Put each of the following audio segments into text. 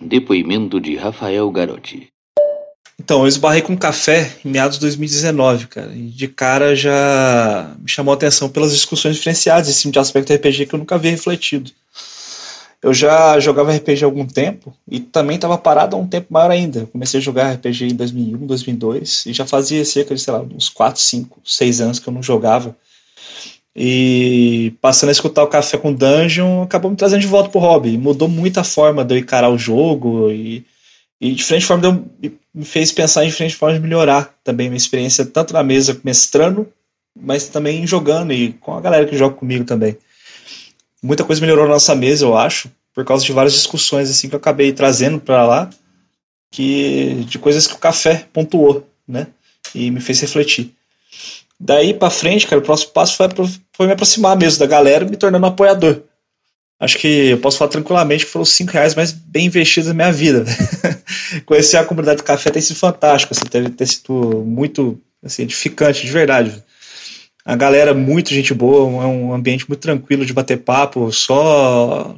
Depoimento de Rafael Garotti. Então, eu esbarrei com café em meados de 2019, cara. E de cara já me chamou a atenção pelas discussões diferenciadas em cima de aspecto RPG que eu nunca havia refletido. Eu já jogava RPG há algum tempo e também estava parado há um tempo maior ainda. Comecei a jogar RPG em 2001, 2002 e já fazia cerca de, sei lá, uns 4, 5, 6 anos que eu não jogava. E passando a escutar o Café com Dungeon, acabou me trazendo de volta pro hobby. Mudou muito a forma de eu encarar o jogo e, e diferente forma eu, me fez pensar em diferentes formas de melhorar também minha experiência, tanto na mesa mestrando, mas também jogando e com a galera que joga comigo também muita coisa melhorou na nossa mesa, eu acho, por causa de várias discussões assim que eu acabei trazendo para lá, que de coisas que o café pontuou, né? E me fez refletir. Daí para frente, cara, o próximo passo foi, foi me aproximar mesmo da galera, me tornando um apoiador. Acho que eu posso falar tranquilamente que foram os 5 reais mais bem investidos na minha vida. Conhecer a comunidade do café tem sido fantástico, assim, ter, sido muito assim, edificante, de verdade. A galera, muito gente boa, é um ambiente muito tranquilo de bater papo, só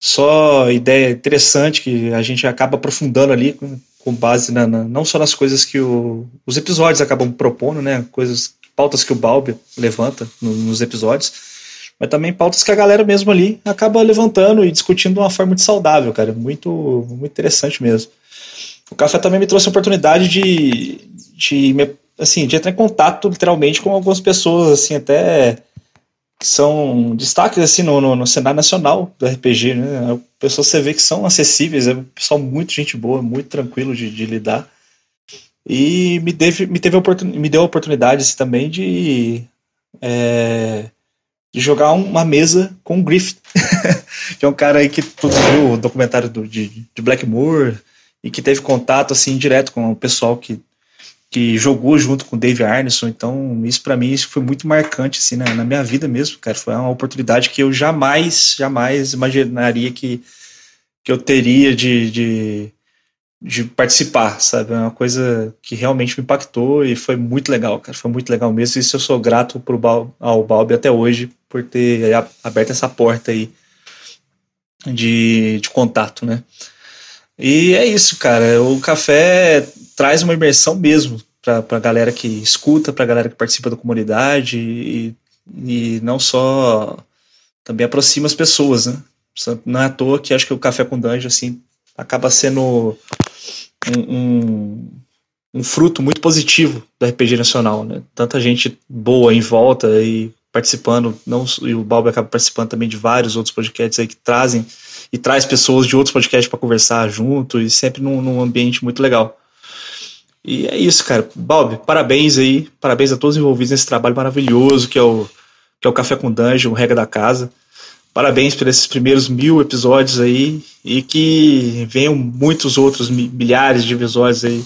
só ideia interessante que a gente acaba aprofundando ali com, base na, na, não só nas coisas que o, os episódios acabam propondo, né, coisas, pautas que o Balbi levanta no, nos episódios, mas também pautas que a galera mesmo ali acaba levantando e discutindo de uma forma muito saudável, cara, muito, muito interessante mesmo. O café também me trouxe a oportunidade de, de assim, de entrar em contato literalmente com algumas pessoas, assim, até que são destaques assim no, no, no cenário nacional do RPG, né? Pessoas você vê que são acessíveis, é um pessoal muito gente boa, muito tranquilo de, de lidar. E me, deve, me, teve me deu a oportunidade assim, também de, é, de jogar uma mesa com o Griffith, que é um cara aí que produziu o documentário do, de, de Blackmoor e que teve contato assim direto com o pessoal que que jogou junto com o Dave Arneson, então isso para mim isso foi muito marcante assim na, na, minha vida mesmo, cara, foi uma oportunidade que eu jamais, jamais imaginaria que, que eu teria de, de, de participar, sabe, é uma coisa que realmente me impactou e foi muito legal, cara, foi muito legal mesmo, e isso eu sou grato pro Bal, ao Balbi até hoje por ter aberto essa porta aí de, de contato, né. E é isso, cara. O café traz uma imersão mesmo para a galera que escuta, para a galera que participa da comunidade e, e não só também aproxima as pessoas, né? Não é à toa que acho que o Café com Dungeon assim acaba sendo um, um, um fruto muito positivo do RPG nacional, né? Tanta gente boa em volta e participando, não e o Balbi acaba participando também de vários outros podcasts aí que trazem e traz pessoas de outros podcasts para conversar junto e sempre num, num, ambiente muito legal. E é isso, cara. Bob, parabéns aí, parabéns a todos os envolvidos nesse trabalho maravilhoso que é o, que é o Café com Dungeon, Regra da Casa. Parabéns por esses primeiros mil episódios aí e que venham muitos outros milhares de episódios aí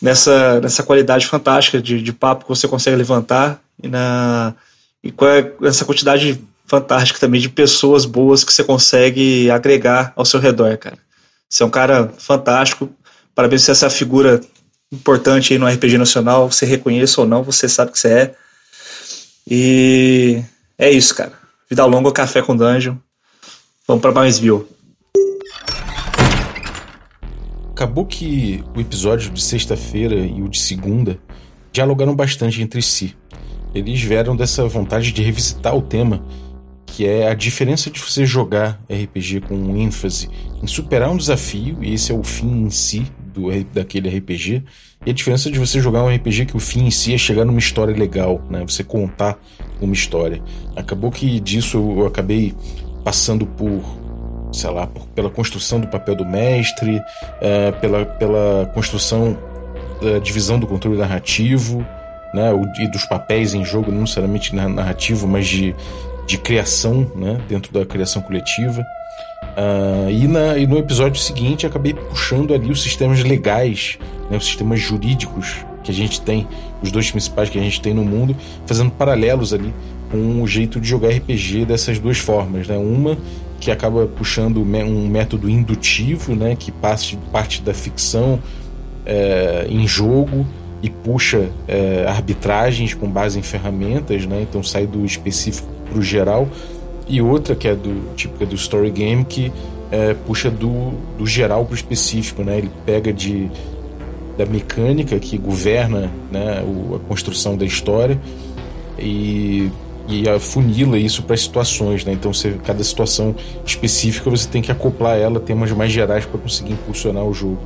nessa, nessa qualidade fantástica de, de papo que você consegue levantar e, na, e com essa quantidade fantástica também de pessoas boas que você consegue agregar ao seu redor, cara. Você é um cara fantástico. Parabéns por essa figura importante aí no RPG nacional. Você reconheça ou não, você sabe que você é. E é isso, cara. Vida longa, café com dungeon. Vamos para mais view. Acabou que o episódio de sexta-feira e o de segunda dialogaram bastante entre si. Eles vieram dessa vontade de revisitar o tema que é a diferença de você jogar RPG com ênfase em superar um desafio, e esse é o fim em si do, daquele RPG, e a diferença de você jogar um RPG que o fim em si é chegar numa história legal, né? Você contar uma história. Acabou que disso eu acabei passando por, sei lá, por, pela construção do papel do mestre, é, pela, pela construção da divisão do controle narrativo, né? E dos papéis em jogo, não necessariamente narrativo, mas de de criação, né, dentro da criação coletiva. Uh, e, na, e no episódio seguinte acabei puxando ali os sistemas legais, né, os sistemas jurídicos que a gente tem, os dois principais que a gente tem no mundo, fazendo paralelos ali com o jeito de jogar RPG dessas duas formas. Né? Uma que acaba puxando um método indutivo, né, que parte, parte da ficção é, em jogo e puxa é, arbitragens com base em ferramentas, né? então sai do específico pro geral, e outra que é do típica do story game que é, puxa do, do geral para o específico, né? Ele pega de da mecânica que governa né, o, a construção da história e, e afunila isso para situações, né? Então, você, cada situação específica você tem que acoplar ela, temas mais gerais para conseguir impulsionar o jogo.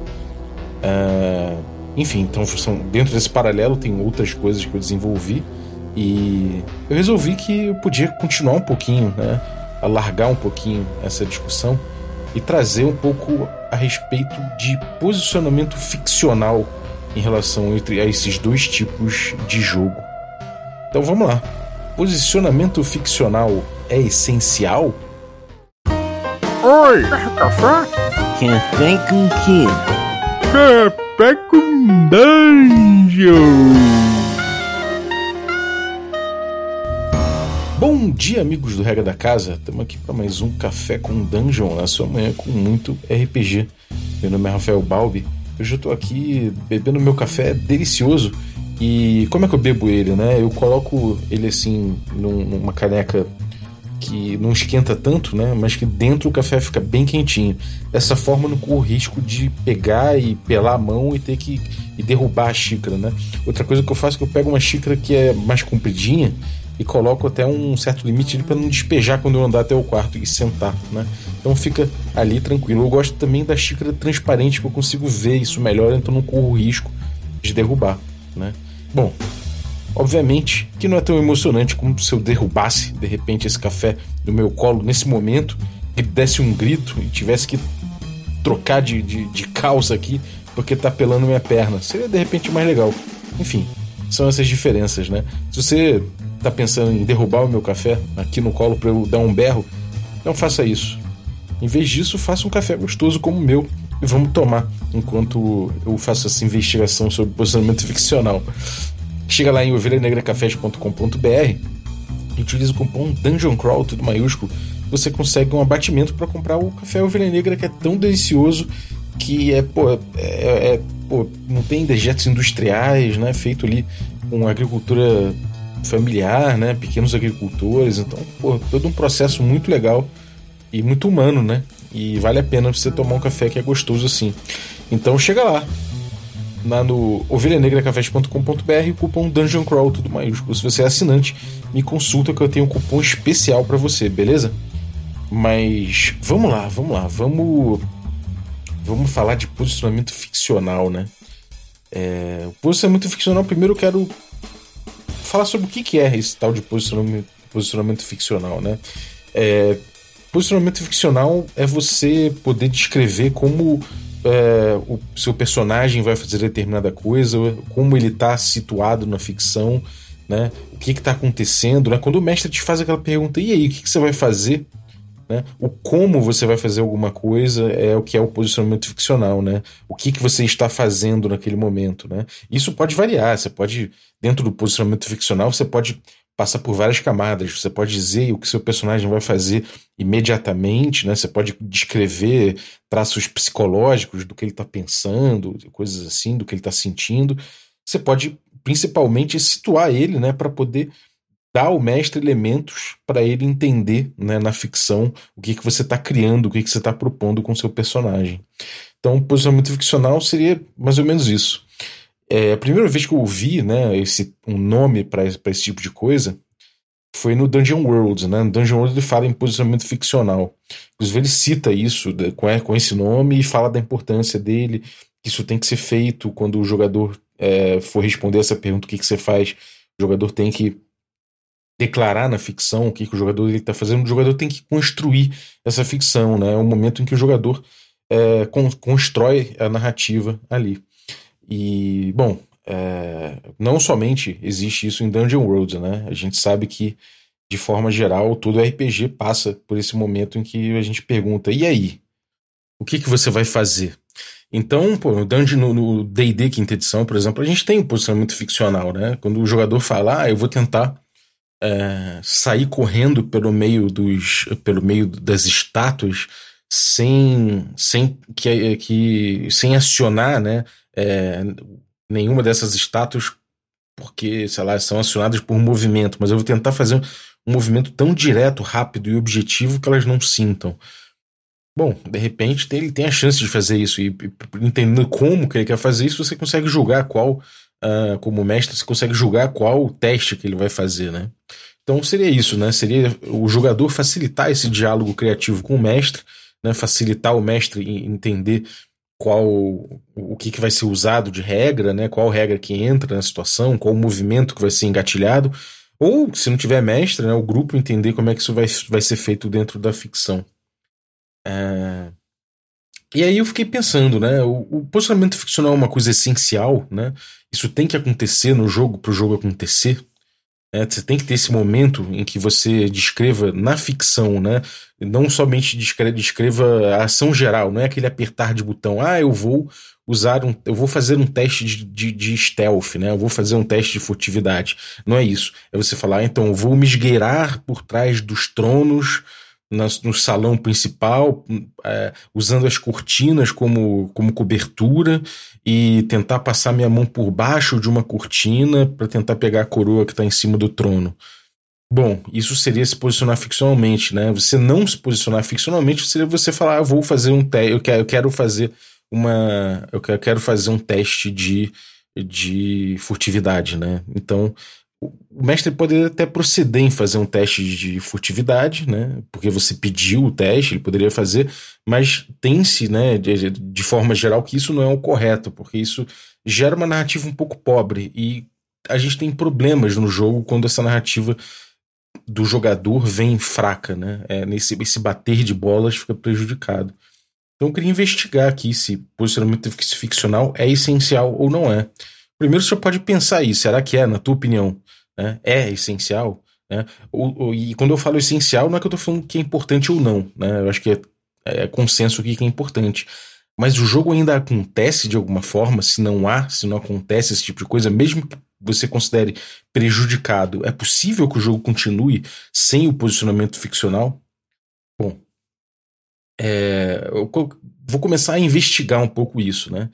Uh, enfim, então são, dentro desse paralelo tem outras coisas que eu desenvolvi e eu resolvi que eu podia continuar um pouquinho, né? Alargar um pouquinho essa discussão e trazer um pouco a respeito de posicionamento ficcional em relação entre a esses dois tipos de jogo. Então vamos lá. Posicionamento ficcional é essencial? Oi, café? Café com quê? Café com dungeon! Bom dia, amigos do Regra da Casa. Estamos aqui para mais um Café com Dungeon na sua manhã com muito RPG. Meu nome é Rafael Balbi. Hoje eu estou aqui bebendo meu café delicioso. E como é que eu bebo ele, né? Eu coloco ele assim num, numa caneca que não esquenta tanto, né? Mas que dentro o café fica bem quentinho. Dessa forma eu não corro risco de pegar e pelar a mão e ter que e derrubar a xícara, né? Outra coisa que eu faço é que eu pego uma xícara que é mais compridinha e coloco até um certo limite para não despejar quando eu andar até o quarto e sentar, né? Então fica ali tranquilo. Eu gosto também da xícara transparente, que eu consigo ver isso melhor, então não corro risco de derrubar, né? Bom, obviamente que não é tão emocionante como se eu derrubasse de repente esse café no meu colo nesse momento, e desse um grito e tivesse que trocar de, de, de calça aqui porque tá pelando minha perna. Seria de repente mais legal. Enfim, são essas diferenças, né? Se você tá pensando em derrubar o meu café aqui no colo para eu dar um berro, não faça isso. Em vez disso, faça um café gostoso como o meu e vamos tomar enquanto eu faço essa investigação sobre posicionamento ficcional. Chega lá em ovelhanegracafés.com.br e utiliza o cupom Dungeon Crawl, tudo maiúsculo, você consegue um abatimento para comprar o café Ovelha Negra que é tão delicioso que é, pô, é, é pô, não tem dejetos industriais, né? Feito ali com agricultura familiar, né? Pequenos agricultores. Então, pô, todo um processo muito legal e muito humano, né? E vale a pena você tomar um café que é gostoso assim. Então chega lá. Lá no ovelhanegracafés.com.br, cupom Dungeon Crawl, tudo maiúsculo. Se você é assinante, me consulta que eu tenho um cupom especial para você, beleza? Mas vamos lá, vamos lá, vamos vamos falar de posicionamento ficcional, né? É, posicionamento ficcional, primeiro eu quero falar sobre o que, é esse tal de posicionamento, posicionamento ficcional, né? É, posicionamento ficcional é você poder descrever como é, o seu personagem vai fazer determinada coisa, como ele está situado na ficção, né? O que está acontecendo, né? Quando o mestre te faz aquela pergunta, e aí, o que, que você vai fazer? Né? O como você vai fazer alguma coisa é o que é o posicionamento ficcional, né? O que, que você está fazendo naquele momento, né? Isso pode variar, você pode, dentro do posicionamento ficcional, você pode passar por várias camadas, você pode dizer o que seu personagem vai fazer imediatamente, né? Você pode descrever traços psicológicos do que ele está pensando, coisas assim, do que ele está sentindo. Você pode, principalmente, situar ele, né? Para poder dá ao mestre elementos para ele entender né, na ficção o que, que você está criando, o que, que você está propondo com seu personagem. Então, o posicionamento ficcional seria mais ou menos isso. É, a primeira vez que eu ouvi né, esse, um nome para esse tipo de coisa foi no Dungeon World. Né? No Dungeon World ele fala em posicionamento ficcional. Inclusive, ele cita isso com, com esse nome e fala da importância dele, que isso tem que ser feito quando o jogador é, for responder essa pergunta: o que, que você faz? O jogador tem que declarar na ficção o que, que o jogador está fazendo, o jogador tem que construir essa ficção, né? É o momento em que o jogador é, con constrói a narrativa ali. E, bom, é, não somente existe isso em Dungeon World, né? A gente sabe que, de forma geral, todo RPG passa por esse momento em que a gente pergunta: e aí? O que, que você vai fazer? Então, pô, no Dungeon, no D&D quinta edição, por exemplo, a gente tem um posicionamento ficcional, né? Quando o jogador fala, ah, eu vou tentar é, sair correndo pelo meio dos pelo meio das estátuas sem sem que, que sem acionar né é, nenhuma dessas estátuas porque sei lá são acionadas por movimento. Mas eu vou tentar fazer um movimento tão direto rápido e objetivo que elas não sintam. Bom, de repente ele tem a chance de fazer isso e, e entendendo como que ele quer fazer isso, você consegue julgar qual, uh, como mestre, você consegue julgar qual teste que ele vai fazer, né? Então seria isso, né? Seria o jogador facilitar esse diálogo criativo com o mestre, né? Facilitar o mestre entender qual o que, que vai ser usado de regra, né? Qual regra que entra na situação, qual o movimento que vai ser engatilhado, ou se não tiver mestre, né? O grupo entender como é que isso vai, vai ser feito dentro da ficção. É... E aí eu fiquei pensando, né? O, o, posicionamento ficcional é uma coisa essencial, né? Isso tem que acontecer no jogo para o jogo acontecer. Né? Você tem que ter esse momento em que você descreva na ficção, né? Não somente descreva, descreva a ação geral, não é aquele apertar de botão. Ah, eu vou usar um. Eu vou fazer um teste de, de, de stealth, né? Eu vou fazer um teste de furtividade. Não é isso. É você falar, então, eu vou me esgueirar por trás dos tronos no salão principal, é, usando as cortinas como, como cobertura e tentar passar minha mão por baixo de uma cortina para tentar pegar a coroa que está em cima do trono. Bom, isso seria se posicionar ficcionalmente, né? Você não se posicionar ficcionalmente seria você falar, ah, vou fazer um teste, eu eu quero fazer uma, eu quero fazer um teste de, de furtividade, né? Então o mestre poderia até proceder em fazer um teste de furtividade, né? Porque você pediu o teste, ele poderia fazer, mas tem-se, né, de, de, forma geral, que isso não é o correto, porque isso gera uma narrativa um pouco pobre e a gente tem problemas no jogo quando essa narrativa do jogador vem fraca, né? É, nesse esse bater de bolas fica prejudicado. Então eu queria investigar aqui se posicionamento ficcional é essencial ou não é. Primeiro você pode pensar aí, será que é, na tua opinião? Né, é essencial. Né? O, o, e quando eu falo essencial, não é que eu estou falando que é importante ou não. Né? Eu acho que é, é consenso aqui que é importante. Mas o jogo ainda acontece de alguma forma, se não há, se não acontece esse tipo de coisa, mesmo que você considere prejudicado, é possível que o jogo continue sem o posicionamento ficcional? Bom, é, eu vou começar a investigar um pouco isso, né?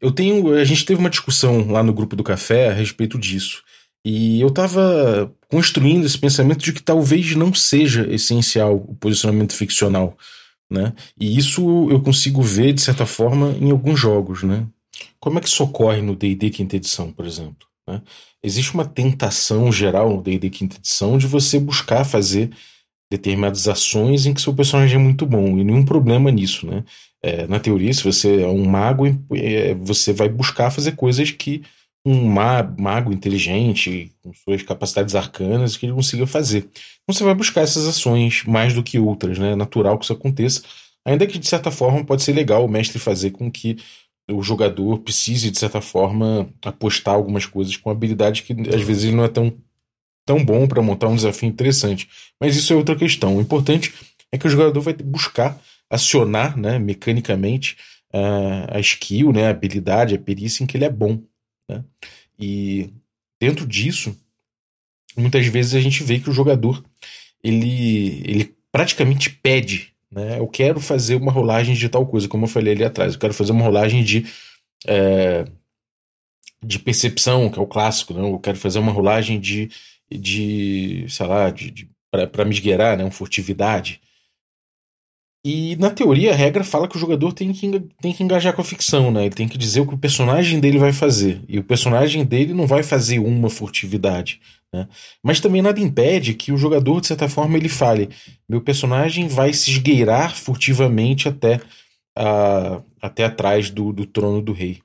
Eu tenho, a gente teve uma discussão lá no grupo do café a respeito disso. E eu estava construindo esse pensamento de que talvez não seja essencial o posicionamento ficcional, né? E isso eu consigo ver, de certa forma, em alguns jogos, né? Como é que isso ocorre no D&D quinta edição, por exemplo? Né? Existe uma tentação geral no D&D quinta edição de você buscar fazer determinadas ações em que seu personagem é muito bom, e nenhum problema nisso, né? É, na teoria, se você é um mago, é, você vai buscar fazer coisas que um mago inteligente, com suas capacidades arcanas, que ele consiga fazer. Então você vai buscar essas ações mais do que outras, né? É natural que isso aconteça. Ainda que, de certa forma, pode ser legal o mestre fazer com que o jogador precise, de certa forma, apostar algumas coisas com habilidade que às vezes ele não é tão, tão bom para montar um desafio interessante. Mas isso é outra questão. O importante é que o jogador vai buscar acionar né, mecanicamente uh, a skill, né, a habilidade, a perícia em que ele é bom. Né? E dentro disso, muitas vezes a gente vê que o jogador ele, ele praticamente pede, né? Eu quero fazer uma rolagem de tal coisa, como eu falei ali atrás. Eu quero fazer uma rolagem de é, de percepção, que é o clássico, né? Eu quero fazer uma rolagem de, de sei lá, de, de para me esgueirar, né? Uma furtividade. E na teoria a regra fala que o jogador tem que, tem que engajar com a ficção, né? Ele tem que dizer o que o personagem dele vai fazer. E o personagem dele não vai fazer uma furtividade. Né? Mas também nada impede que o jogador, de certa forma, ele fale: meu personagem vai se esgueirar furtivamente até, a, até atrás do, do trono do rei.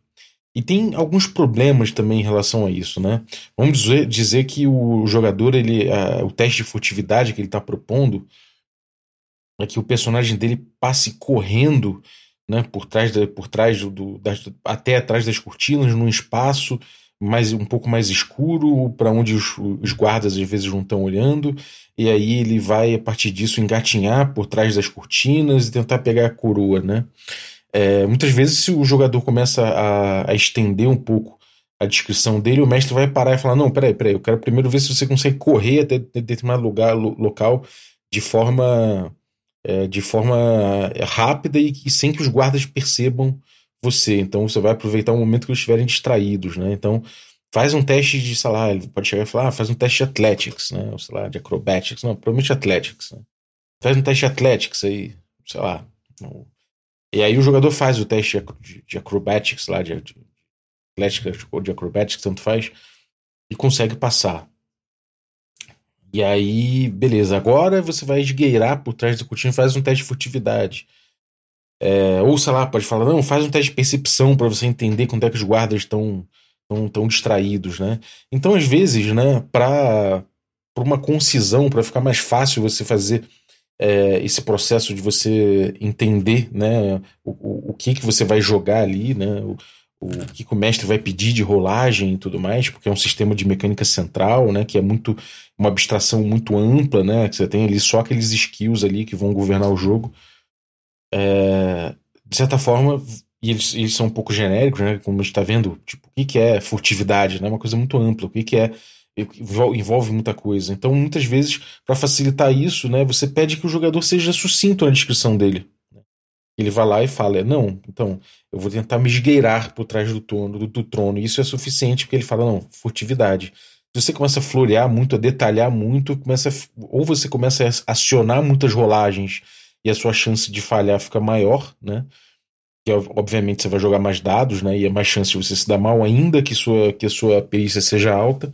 E tem alguns problemas também em relação a isso, né? Vamos dizer, dizer que o jogador, ele, a, o teste de furtividade que ele está propondo é que o personagem dele passe correndo né, por trás, da, por trás do, das, até atrás das cortinas, num espaço mais um pouco mais escuro, para onde os, os, guardas às vezes não estão olhando, e aí ele vai, a partir disso, engatinhar por trás das cortinas e tentar pegar a coroa. Né? É, muitas vezes, se o jogador começa a, a, estender um pouco a descrição dele, o mestre vai parar e falar: Não, peraí, peraí, eu quero primeiro ver se você consegue correr até determinado lugar, local de forma é, de forma rápida e, e, sem que os guardas percebam você. Então você vai aproveitar o momento que eles estiverem distraídos, né? Então faz um teste de, sei lá, ele pode chegar e falar, ah, faz um teste de athletics, né? Ou sei lá, de acrobatics, não, provavelmente athletics, né? Faz um teste de athletics aí, sei lá, E aí o jogador faz o teste de, de acrobatics lá, de, de atlética ou de acrobatics, tanto faz, e consegue passar. E aí, beleza, agora você vai esgueirar por trás do cortina e faz um teste de furtividade. É, ou sei lá, pode falar, não, faz um teste de percepção para você entender quando é que os guardas estão tão, tão distraídos, né? Então, às vezes, né, para uma concisão, para ficar mais fácil você fazer é, esse processo de você entender né, o, o, o, que, que você vai jogar ali, né, o, o que, que o mestre vai pedir de rolagem e tudo mais, porque é um sistema de mecânica central, né, que é muito uma abstração muito ampla, né, que você tem ali só aqueles skills ali que vão governar o jogo. É, de certa forma, e eles, eles são um pouco genéricos, né, como a gente está vendo, tipo, o que, que é furtividade, né, uma coisa muito ampla, o que, que é envolve muita coisa. Então, muitas vezes, para facilitar isso, né, você pede que o jogador seja sucinto na descrição dele. Ele vai lá e fala: Não, então, eu vou tentar me esgueirar por trás do trono, do, do trono. Isso é suficiente, porque ele fala: Não, furtividade. Você começa a florear muito, a detalhar muito, começa a, ou você começa a acionar muitas rolagens e a sua chance de falhar fica maior, né? Que obviamente você vai jogar mais dados, né? E é mais chance de você se dar mal, ainda que, sua, que a sua perícia seja alta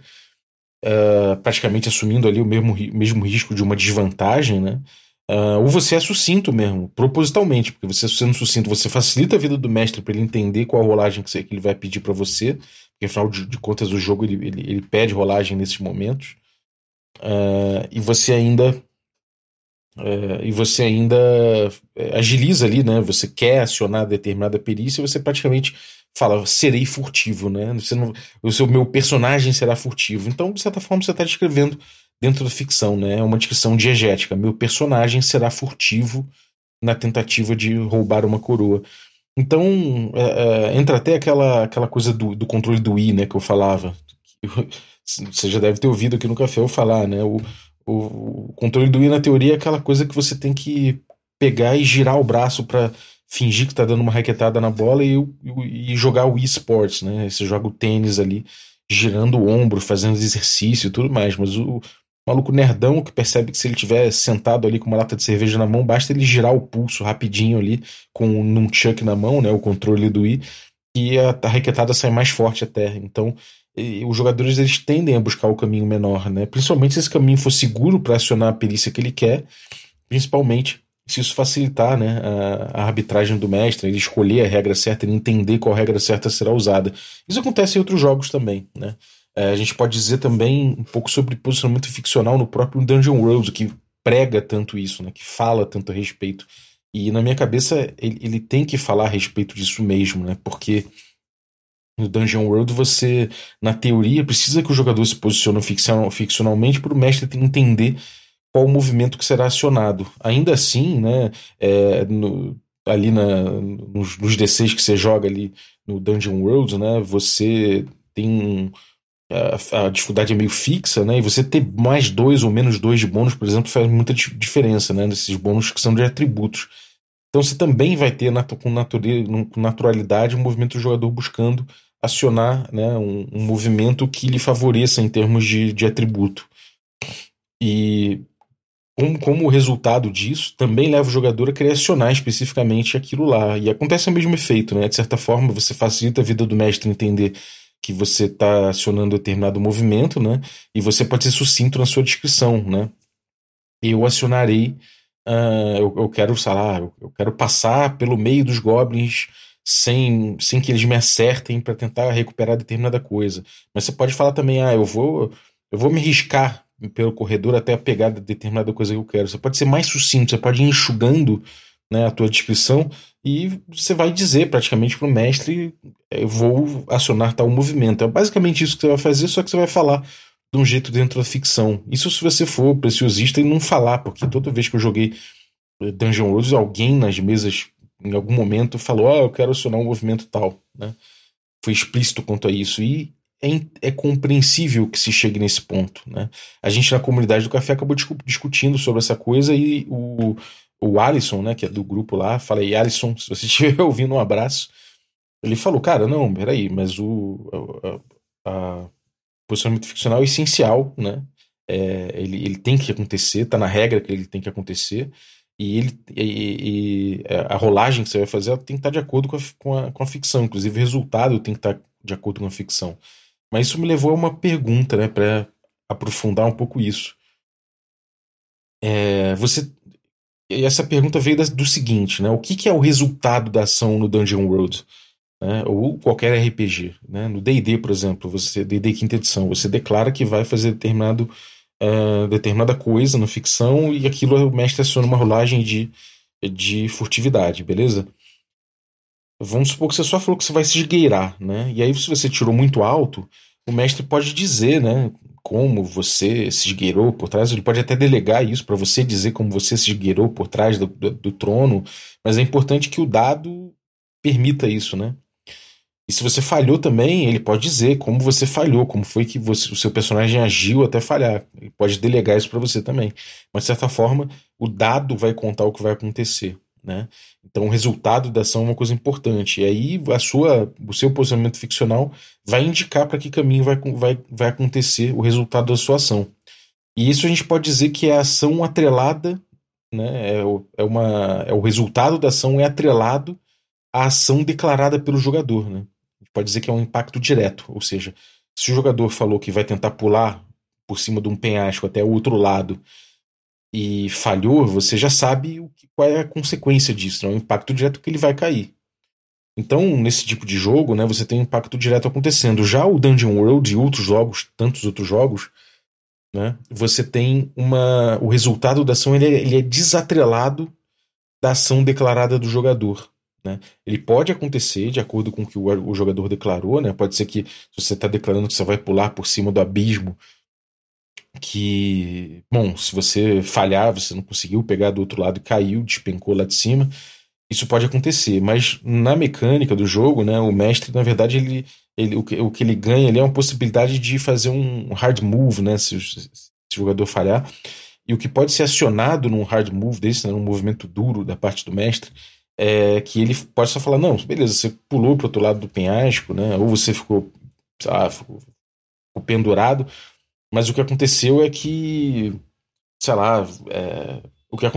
uh, praticamente assumindo ali o mesmo, mesmo risco de uma desvantagem, né? Uh, ou você é sucinto mesmo, propositalmente, porque você sendo sucinto, você facilita a vida do mestre para ele entender qual a rolagem que, você, que ele vai pedir para você, porque afinal de, contas o jogo ele, ele, ele, pede rolagem nesses momentos, uh, e você ainda uh, e você ainda agiliza ali, né? Você quer acionar determinada perícia, você praticamente fala, serei furtivo, né? Você não, o seu meu personagem será furtivo. Então, de certa forma, você está descrevendo dentro da ficção, né? É uma descrição diegética. Meu personagem será furtivo na tentativa de roubar uma coroa. Então, é, é, entra até aquela, aquela coisa do, do controle do I, né? Que eu falava. Você já deve ter ouvido aqui no café eu falar, né? O, o, o controle do I, na teoria, é aquela coisa que você tem que pegar e girar o braço para fingir que tá dando uma raquetada na bola e, e, jogar o esports, né? Você joga o tênis ali, girando o ombro, fazendo exercício e tudo mais. Mas o, maluco nerdão que percebe que se ele tiver sentado ali com uma lata de cerveja na mão, basta ele girar o pulso rapidinho ali com um nunchuck na mão, né, o controle do i, e a, raquetada sai mais forte até. Então, os jogadores eles tendem a buscar o caminho menor, né? Principalmente se esse caminho for seguro para acionar a perícia que ele quer, principalmente se isso facilitar né, a, a, arbitragem do mestre, ele escolher a regra certa, ele entender qual regra certa será usada. Isso acontece em outros jogos também. Né? É, a gente pode dizer também um pouco sobre posicionamento ficcional no próprio Dungeon World, que prega tanto isso, né, que fala tanto a respeito. E na minha cabeça ele, ele tem que falar a respeito disso mesmo, né, porque no Dungeon World você, na teoria, precisa que o jogador se posicione ficcionalmente para o mestre entender qual o movimento que será acionado. Ainda assim, né, é, no, ali na, nos, nos D6 que você joga ali no Dungeon World, né, você tem a, dificuldade é meio fixa, né, e você ter mais dois ou menos dois de bônus, por exemplo, faz muita diferença, né, nesses bônus que são de atributos. Então você também vai ter com, naturalidade um movimento do jogador buscando acionar né, um, um movimento que lhe favoreça em termos de, de atributo. E como, como resultado disso, também leva o jogador a criacionar especificamente aquilo lá. E acontece o mesmo efeito, né? De certa forma, você facilita a vida do mestre entender que você está acionando determinado movimento, né? E você pode ser sucinto na sua descrição, né? Eu acionarei, uh, eu, eu, quero, sei lá, eu quero passar pelo meio dos goblins sem, sem que eles me acertem para tentar recuperar determinada coisa. Mas você pode falar também, ah, eu vou, eu vou me riscar pelo corredor até pegar determinada coisa que eu quero. Você pode ser mais sucinto, você pode ir enxugando né, a tua descrição e você vai dizer praticamente para o mestre: eu vou acionar tal movimento. É basicamente isso que você vai fazer, só que você vai falar de um jeito dentro da ficção. Isso se você for preciosista e não falar, porque toda vez que eu joguei Dungeon Worlds, alguém nas mesas em algum momento falou: oh, eu quero acionar um movimento tal. Né? Foi explícito quanto a isso. E é, é, compreensível que se chegue nesse ponto. Né? A gente na comunidade do café acabou discu discutindo sobre essa coisa e o, o Alisson, né, que é do grupo lá, falei, Alisson, se você estiver ouvindo um abraço, ele falou, cara, não, peraí, mas o a, a posicionamento ficcional é essencial, né? É, ele, ele tem que acontecer, tá na regra que ele tem que acontecer. E, ele, e, e, a rolagem que você vai fazer tem que estar de acordo com a, com, a, com a ficção. Inclusive, o resultado tem que estar de acordo com a ficção. Mas isso me levou a uma pergunta, né, para aprofundar um pouco isso. É, você e essa pergunta veio do seguinte, né? O que, que é o resultado da ação no Dungeon World? Né? Ou qualquer RPG. Né? No D&D, por exemplo, você D&D quinta edição, você declara que vai fazer determinado, uh, determinada coisa na ficção e aquilo o mestre aciona uma rolagem de, de furtividade, beleza? Vamos supor que você só falou que você vai se esgueirar, né? E aí se você tirou muito alto, o mestre pode dizer, né? Como você se esgueirou por trás, ele pode até delegar isso para você dizer como você se esgueirou por trás do, do, do, trono, mas é importante que o dado permita isso, né? E se você falhou também, ele pode dizer como você falhou, como foi que você, o seu personagem agiu até falhar. Ele pode delegar isso para você também. Mas, de certa forma, o dado vai contar o que vai acontecer. Né? Então, o resultado da ação é uma coisa importante. E aí, a sua, o seu posicionamento ficcional vai indicar para que caminho vai, vai, vai acontecer o resultado da sua ação. E isso a gente pode dizer que é a ação atrelada, né? é, o, é, uma, é o resultado da ação é atrelado à ação declarada pelo jogador. Né? Pode dizer que é um impacto direto, ou seja, se o jogador falou que vai tentar pular por cima de um penhasco até o outro lado e falhou, você já sabe o que, qual é a consequência disso, né? o impacto direto que ele vai cair. Então, nesse tipo de jogo, né, você tem um impacto direto acontecendo. Já o Dungeon World e outros jogos, tantos outros jogos, né, você tem uma. O resultado da ação ele é, ele é desatrelado da ação declarada do jogador. Né? Ele pode acontecer de acordo com o que o, o jogador declarou, né? Pode ser que se você está declarando que você vai pular por cima do abismo, que, bom, se você falhar, você não conseguiu pegar do outro lado e caiu, despencou lá de cima, isso pode acontecer, mas na mecânica do jogo, né, o mestre, na verdade, ele, ele, o, que, o que ele ganha ele é uma possibilidade de fazer um hard move, né, se, se o jogador falhar, e o que pode ser acionado num hard move desse, né, num movimento duro da parte do mestre, é que ele pode só falar, não, beleza, você pulou para outro lado do penhasco, né, ou você ficou, lá, ficou, ficou pendurado, mas o que aconteceu é que, sei lá, é, o que é,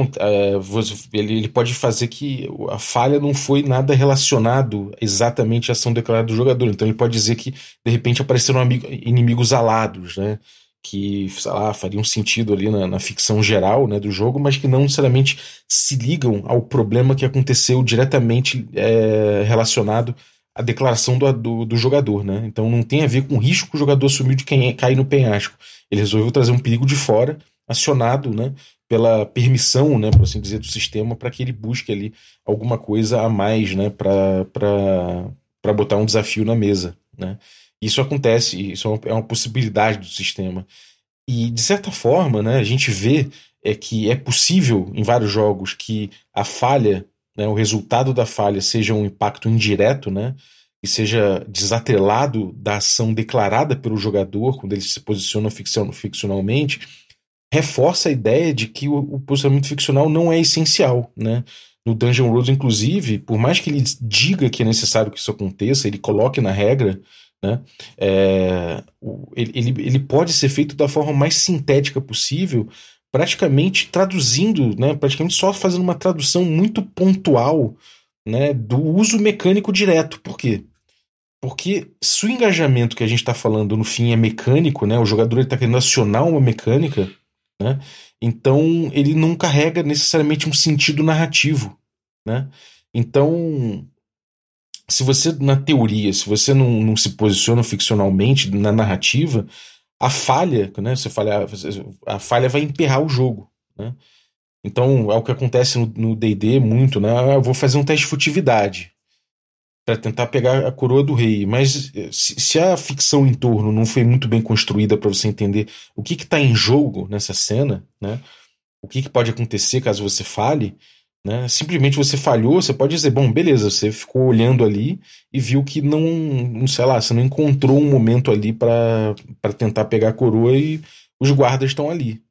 ele, ele pode fazer que a falha não foi nada relacionado exatamente à ação declarada do jogador. Então ele pode dizer que de repente apareceram amigo, inimigos alados, né? Que, sei lá, fariam sentido ali na, na, ficção geral né, do jogo, mas que não necessariamente se ligam ao problema que aconteceu diretamente é, relacionado a declaração do, do, do, jogador, né? Então não tem a ver com o risco que o jogador assumiu de quem é, cair no penhasco. Ele resolveu trazer um perigo de fora, acionado, né? Pela permissão, né? Por assim dizer, do sistema, para que ele busque ali alguma coisa a mais, né? Para botar um desafio na mesa, né? Isso acontece, isso é uma, é uma possibilidade do sistema. E de certa forma, né? A gente vê é que é possível em vários jogos que a falha né, o resultado da falha seja um impacto indireto, né, e seja desatrelado da ação declarada pelo jogador quando ele se posiciona ficcionalmente, reforça a ideia de que o, posicionamento ficcional não é essencial, né? No Dungeon World, inclusive, por mais que ele diga que é necessário que isso aconteça, ele coloque na regra, né? É, ele, ele, ele pode ser feito da forma mais sintética possível, praticamente traduzindo, né, praticamente só fazendo uma tradução muito pontual né, do uso mecânico direto. Por quê? Porque se o engajamento que a gente está falando no fim é mecânico, né, o jogador está querendo acionar uma mecânica, né, então ele não carrega necessariamente um sentido narrativo. Né? Então, se você, na teoria, se você não, não se posiciona ficcionalmente na narrativa, a falha, né? Você falha, a falha vai emperrar o jogo, né? Então é o que acontece no D&D muito, né? Eu vou fazer um teste de furtividade para tentar pegar a coroa do rei, mas eh, se, se, a ficção em torno não foi muito bem construída para você entender o que está em jogo nessa cena, né? O que, que pode acontecer caso você fale, né? Simplesmente você falhou, você pode dizer, bom, beleza, você ficou olhando ali e viu que não, não sei lá, você não encontrou um momento ali para tentar pegar a coroa e os guardas estão ali.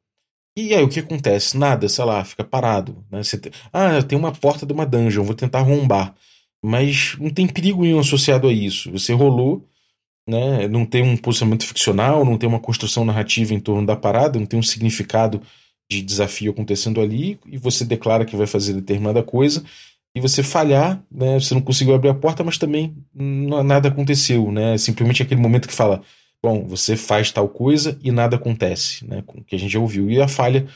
E aí o que acontece? Nada, sei lá, fica parado. Né? Tem, ah, tem uma porta de uma dungeon, vou tentar arrombar. Mas não tem perigo nenhum associado a isso. Você rolou, né? não tem um posicionamento ficcional, não tem uma construção narrativa em torno da parada, não tem um significado de desafio acontecendo ali e você declara que vai fazer determinada coisa e você falhar, né? Você não conseguiu abrir a porta, mas também nada aconteceu, né? Simplesmente aquele momento que fala, bom, você faz tal coisa e nada acontece, né? Que a gente já ouviu. E a falha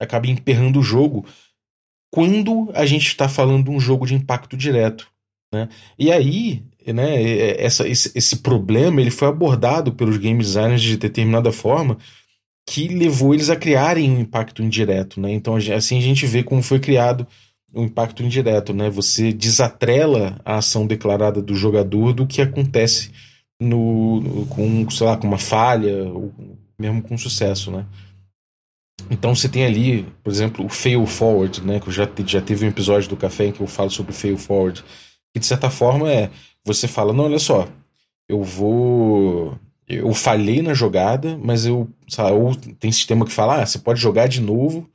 acaba emperrando o jogo quando a gente está falando de um jogo de impacto direto, né? E aí, né? Essa, esse, esse problema ele foi abordado pelos game designers de determinada forma que levou eles a criarem um impacto indireto, né? Então assim a gente vê como foi criado o um impacto indireto, né? Você desatrela a ação declarada do jogador do que acontece no, no com, sei lá, com uma falha ou mesmo com sucesso, né? Então você tem ali, por exemplo, o fail forward, né? Que eu já, já teve um episódio do café em que eu falo sobre o fail forward, que de certa forma é você fala, não, olha só, eu vou eu falhei na jogada, mas eu, ou tem sistema que fala, ah, você pode jogar de novo,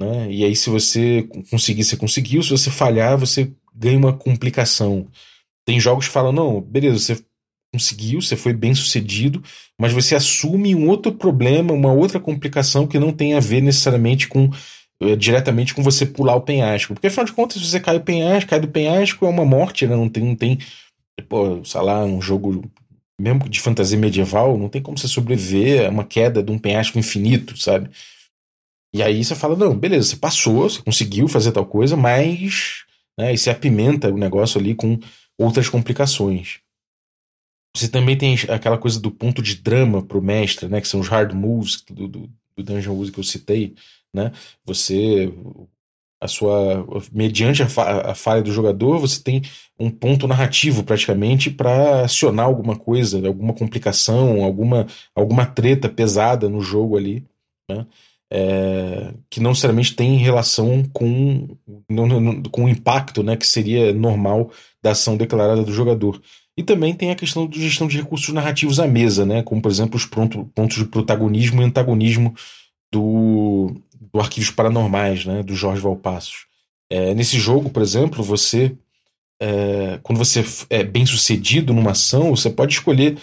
né? E aí se você conseguir, você conseguiu, se você falhar, você ganha uma complicação. Tem jogos que falam, não, beleza, você conseguiu, você foi bem sucedido, mas você assume um outro problema, uma outra complicação que não tem a ver necessariamente com é, diretamente com você pular o penhasco. Porque afinal de contas, se você cai do penhasco, cai do penhasco é uma morte, né? Não tem, não tem pô, sei lá, um jogo mesmo de fantasia medieval, não tem como você sobreviver a uma queda de um penhasco infinito, sabe? E aí você fala, não, beleza, você passou, você conseguiu fazer tal coisa, mas. Né, e você apimenta o negócio ali com outras complicações. Você também tem aquela coisa do ponto de drama pro mestre, né? Que são os hard moves do, do, do Dungeon Wars que eu citei, né? Você a sua mediante a, fa a, falha do jogador você tem um ponto narrativo praticamente para acionar alguma coisa alguma complicação alguma alguma treta pesada no jogo ali né? é, que não necessariamente tem relação com não, com o impacto né que seria normal da ação declarada do jogador e também tem a questão de gestão de recursos narrativos à mesa né como por exemplo os pontos de protagonismo e antagonismo do do Arquivos Paranormais, né, do Jorge Valpassos. É, nesse jogo, por exemplo, você é, quando você é bem sucedido numa ação, você pode escolher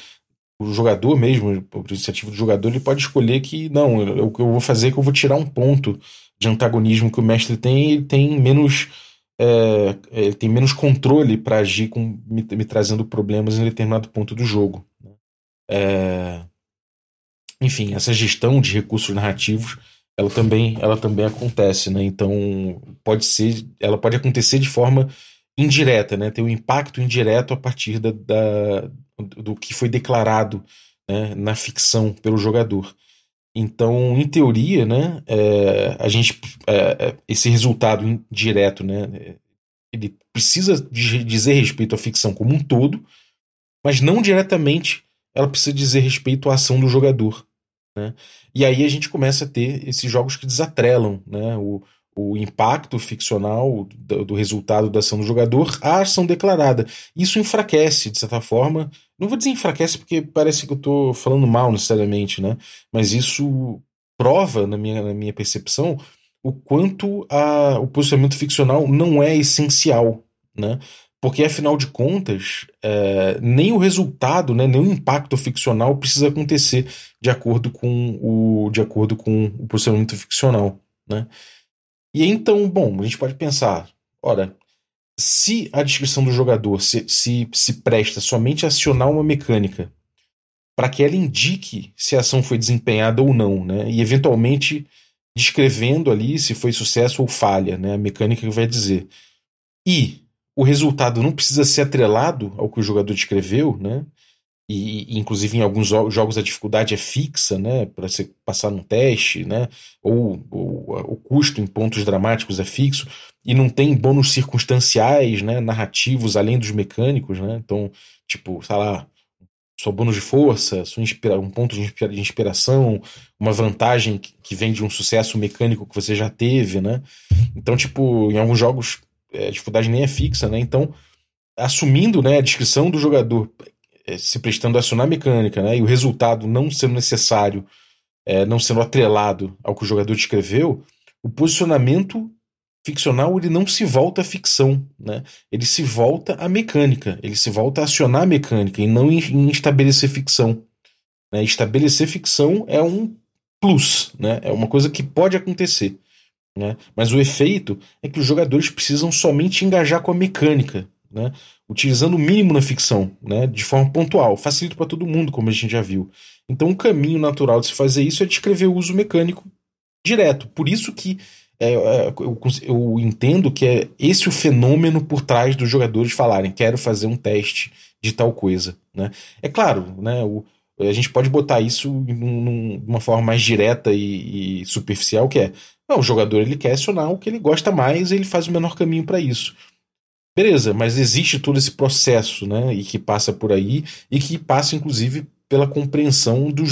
o jogador mesmo, por iniciativa do jogador, ele pode escolher que não, o que eu vou fazer é que eu vou tirar um ponto de antagonismo que o mestre tem, ele tem menos é, ele tem menos controle para agir com me, me, trazendo problemas em determinado ponto do jogo. É, enfim, essa gestão de recursos narrativos ela também, ela também acontece, né? Então pode ser, ela pode acontecer de forma indireta, né? Ter um impacto indireto a partir da, da do que foi declarado né? na ficção pelo jogador. Então, em teoria, né, é, a gente, é, é esse resultado indireto, né, ele precisa dizer respeito à ficção como um todo, mas não diretamente ela precisa dizer respeito à ação do jogador. Né? E aí a gente começa a ter esses jogos que desatrelam né? o, o impacto ficcional do, do, resultado da ação do jogador à ação declarada. Isso enfraquece, de certa forma. Não vou dizer enfraquece porque parece que eu estou falando mal necessariamente, né? mas isso prova, na minha, na minha percepção, o quanto a, o posicionamento ficcional não é essencial. Né? Porque, afinal de contas, é, nem o resultado, né, nem o impacto ficcional precisa acontecer de acordo com o, de acordo com o procedimento ficcional. Né? E então, bom, a gente pode pensar: ora, se a descrição do jogador se, se, se presta somente a acionar uma mecânica para que ela indique se a ação foi desempenhada ou não, né? e eventualmente descrevendo ali se foi sucesso ou falha, né? a mecânica que vai dizer. E o resultado não precisa ser atrelado ao que o jogador descreveu, né? E, inclusive em alguns jogos a dificuldade é fixa, né, para você passar num teste, né, ou, ou, o custo em pontos dramáticos é fixo e não tem bônus circunstanciais, né, narrativos além dos mecânicos, né, então tipo, sei lá, sua bônus de força, inspira um ponto de inspiração, uma vantagem que vem de um sucesso mecânico que você já teve, né, então tipo em alguns jogos é, a dificuldade nem é fixa, né? Então, assumindo né, a descrição do jogador é, se prestando a acionar mecânica, né? E o resultado não sendo necessário, é, não sendo atrelado ao que o jogador descreveu, o posicionamento ficcional ele não se volta à ficção, né? Ele se volta à mecânica, ele se volta a acionar a mecânica e não em, em estabelecer ficção. Né? Estabelecer ficção é um plus, né? É uma coisa que pode acontecer. Né? Mas o efeito é que os jogadores precisam somente engajar com a mecânica, né? utilizando o mínimo na ficção, né? de forma pontual. Facilita para todo mundo, como a gente já viu. Então, o caminho natural de se fazer isso é descrever o uso mecânico direto. Por isso que é, é, eu, eu, entendo que é esse o fenômeno por trás dos jogadores falarem quero fazer um teste de tal coisa. Né? É claro, né, o, a gente pode botar isso de uma forma mais direta e, e superficial, que é não, o jogador ele quer acionar o que ele gosta mais e ele faz o menor caminho para isso. Beleza, mas existe todo esse processo, né? E que passa por aí e que passa, inclusive, pela compreensão do,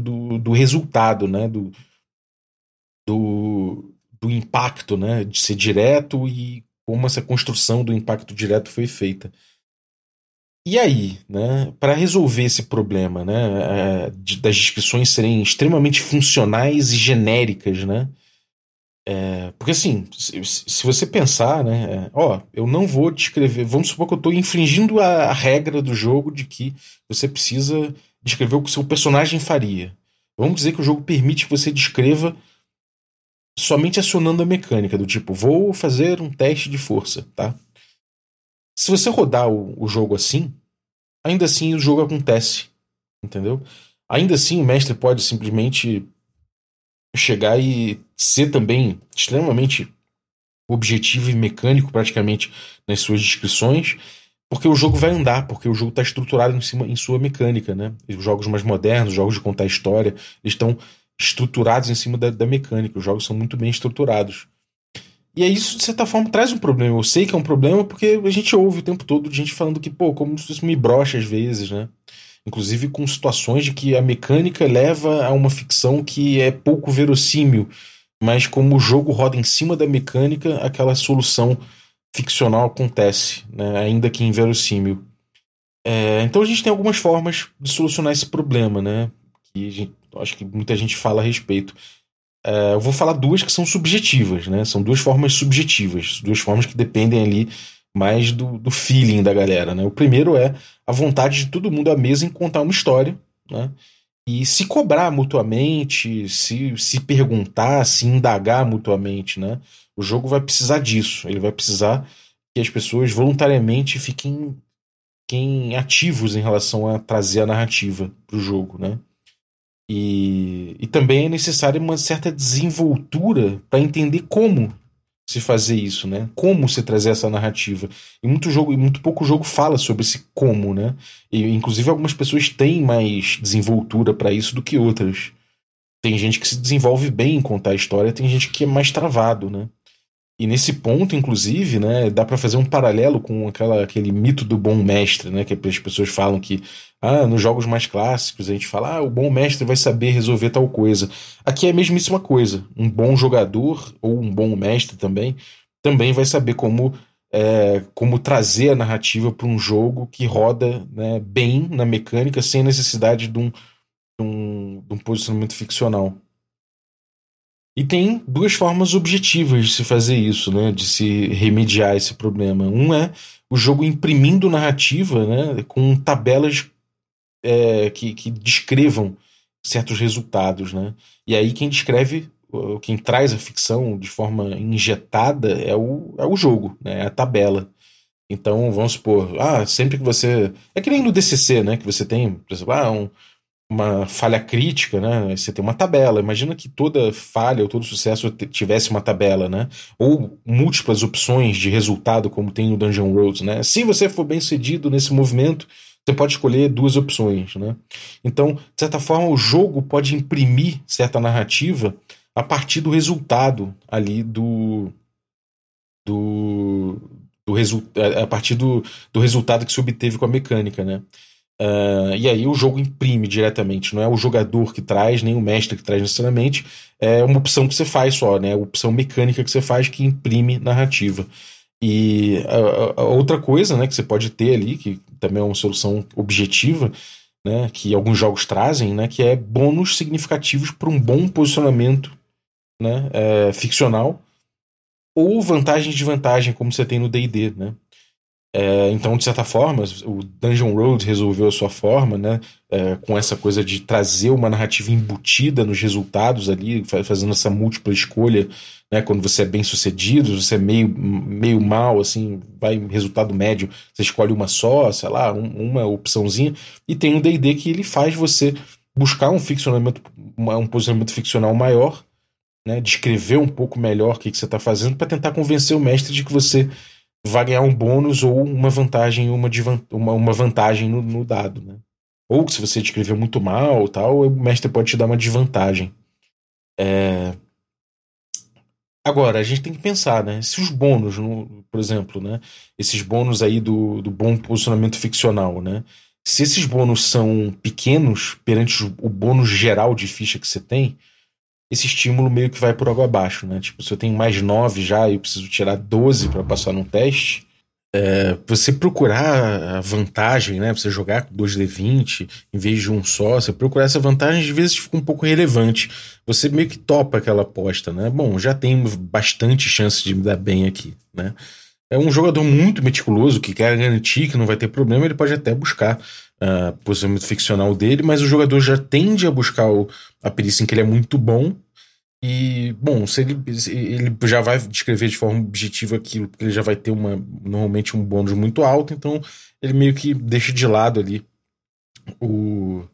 do, do resultado, né? Do, do, do impacto, né? De ser direto e como essa construção do impacto direto foi feita. E aí, né, para resolver esse problema, né, é, das descrições serem extremamente funcionais e genéricas, né, é, porque assim, se, você pensar, né, é, ó, eu não vou descrever, vamos supor que eu estou infringindo a, a, regra do jogo de que você precisa descrever o que o seu personagem faria. Vamos dizer que o jogo permite que você descreva somente acionando a mecânica, do tipo, vou fazer um teste de força, tá? Se você rodar o, o jogo assim, ainda assim o jogo acontece, entendeu? Ainda assim o mestre pode simplesmente chegar e ser também extremamente objetivo e mecânico praticamente nas suas descrições, porque o jogo vai andar, porque o jogo está estruturado em cima em sua mecânica, né? Os jogos mais modernos, os jogos de contar história, eles estão estruturados em cima da, da mecânica, os jogos são muito bem estruturados. E aí isso, de certa forma, traz um problema. Eu sei que é um problema porque a gente ouve o tempo todo gente falando que, pô, como isso me brocha às vezes, né? Inclusive com situações de que a mecânica leva a uma ficção que é pouco verossímil, mas como o jogo roda em cima da mecânica, aquela solução ficcional acontece, né? ainda que inverossímil. É, então a gente tem algumas formas de solucionar esse problema, né? Que gente, acho que muita gente fala a respeito. É, eu vou falar duas que são subjetivas, né? São duas formas subjetivas, duas formas que dependem ali mais do, do feeling da galera, né? O primeiro é a vontade de todo mundo à mesa em contar uma história, né? E se cobrar mutuamente, se, se perguntar, se indagar mutuamente, né? O jogo vai precisar disso. Ele vai precisar que as pessoas voluntariamente fiquem, fiquem ativos em relação a trazer a narrativa para o jogo, né? E, e também é necessária uma certa desenvoltura para entender como se fazer isso, né? Como se trazer essa narrativa. E muito jogo, e muito pouco jogo fala sobre esse como, né? E inclusive algumas pessoas têm mais desenvoltura para isso do que outras. Tem gente que se desenvolve bem em contar a história, tem gente que é mais travado, né? E nesse ponto, inclusive, né, dá para fazer um paralelo com aquela, aquele mito do bom mestre, né, que as pessoas falam que ah, nos jogos mais clássicos a gente fala, ah, o bom mestre vai saber resolver tal coisa. Aqui é a mesmíssima coisa. Um bom jogador ou um bom mestre também também vai saber como é, como trazer a narrativa para um jogo que roda né, bem na mecânica sem necessidade de um, de um, de um posicionamento ficcional. E tem duas formas objetivas de se fazer isso, né? De se remediar esse problema. Um é o jogo imprimindo narrativa, né? Com tabelas é, que, que descrevam certos resultados, né? E aí quem descreve, quem traz a ficção de forma injetada é o, é o jogo, né? É a tabela. Então, vamos supor, ah, sempre que você. É que nem no DCC, né? Que você tem, por exemplo, ah, um, uma falha crítica, né? Você tem uma tabela. Imagina que toda falha ou todo sucesso tivesse uma tabela, né? Ou múltiplas opções de resultado, como tem no Dungeon Roads, né? Se você for bem sucedido nesse movimento, você pode escolher duas opções, né? Então, de certa forma, o jogo pode imprimir certa narrativa a partir do resultado ali do do, do a partir do, do resultado que se obteve com a mecânica, né? Uh, e aí o jogo imprime diretamente, não é o jogador que traz, nem o mestre que traz necessariamente, é uma opção que você faz só, né? Opção mecânica que você faz que imprime narrativa. E a, a outra coisa né, que você pode ter ali, que também é uma solução objetiva, né, que alguns jogos trazem, né, que é bônus significativos para um bom posicionamento né, é, ficcional, ou vantagem e desvantagem, como você tem no D&D, né? É, então, de certa forma, o Dungeon Road resolveu a sua forma, né? É, com essa coisa de trazer uma narrativa embutida nos resultados ali, fazendo essa múltipla escolha, né? Quando você é bem sucedido, você é meio, meio mal, assim, vai resultado médio, você escolhe uma só, sei lá, um, uma opçãozinha, e tem um DD que ele faz você buscar um ficcionamento, um posicionamento ficcional maior, né? Descrever um pouco melhor o que, que você está fazendo para tentar convencer o mestre de que você vai ganhar um bônus ou uma vantagem uma, uma, uma vantagem no, no, dado, né? Ou se você escreveu muito mal tal, o mestre pode te dar uma desvantagem. É... Agora, a gente tem que pensar, né? Se os bônus, por exemplo, né? Esses bônus aí do, do bom posicionamento ficcional, né? Se esses bônus são pequenos perante o bônus geral de ficha que você tem, esse estímulo meio que vai por água abaixo, né? Tipo, se eu tenho mais 9 já e eu preciso tirar 12 para passar num teste, é, você procurar a vantagem, né? Você jogar com 2D20 em vez de um só, você procurar essa vantagem, às vezes fica um pouco relevante. Você meio que topa aquela aposta, né? Bom, já tenho bastante chance de me dar bem aqui, né? É um jogador muito meticuloso que quer garantir que não vai ter problema, ele pode até buscar uh, posicionamento ficcional dele, mas o jogador já tende a buscar o, a perícia em que ele é muito bom. E, bom, se ele, ele já vai descrever de forma objetiva aquilo, porque ele já vai ter uma, normalmente um bônus muito alto, então ele meio que deixa de lado ali o,